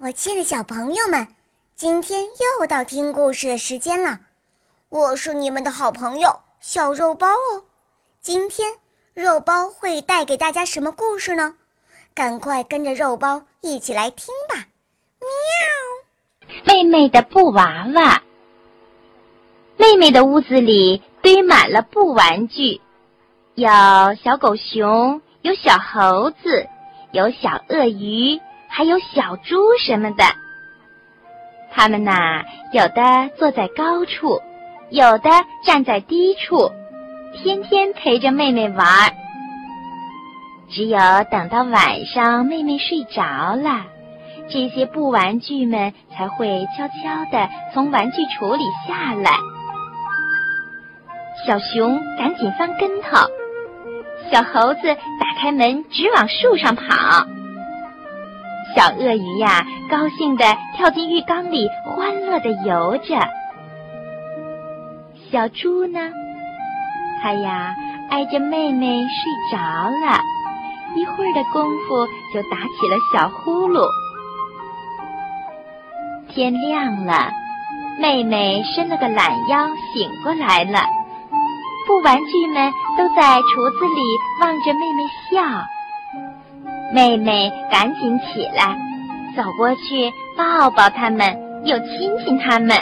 我亲爱的小朋友们，今天又到听故事的时间了。我是你们的好朋友小肉包哦。今天肉包会带给大家什么故事呢？赶快跟着肉包一起来听吧！喵。妹妹的布娃娃。妹妹的屋子里堆满了布玩具，有小狗熊，有小猴子，有小鳄鱼。还有小猪什么的，他们呐，有的坐在高处，有的站在低处，天天陪着妹妹玩。只有等到晚上，妹妹睡着了，这些布玩具们才会悄悄地从玩具橱里下来。小熊赶紧翻跟头，小猴子打开门，直往树上跑。小鳄鱼呀，高兴地跳进浴缸里，欢乐地游着。小猪呢，它呀挨着妹妹睡着了，一会儿的功夫就打起了小呼噜。天亮了，妹妹伸了个懒腰，醒过来了。布玩具们都在橱子里望着妹妹笑。妹妹赶紧起来，走过去抱抱他们，又亲亲他们，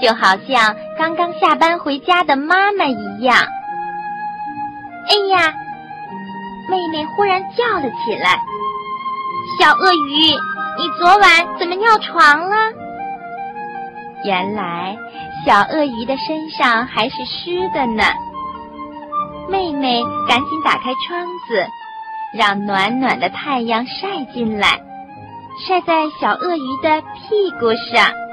就好像刚刚下班回家的妈妈一样。哎呀！妹妹忽然叫了起来：“小鳄鱼，你昨晚怎么尿床了？”原来小鳄鱼的身上还是湿的呢。妹妹赶紧打开窗子。让暖暖的太阳晒进来，晒在小鳄鱼的屁股上。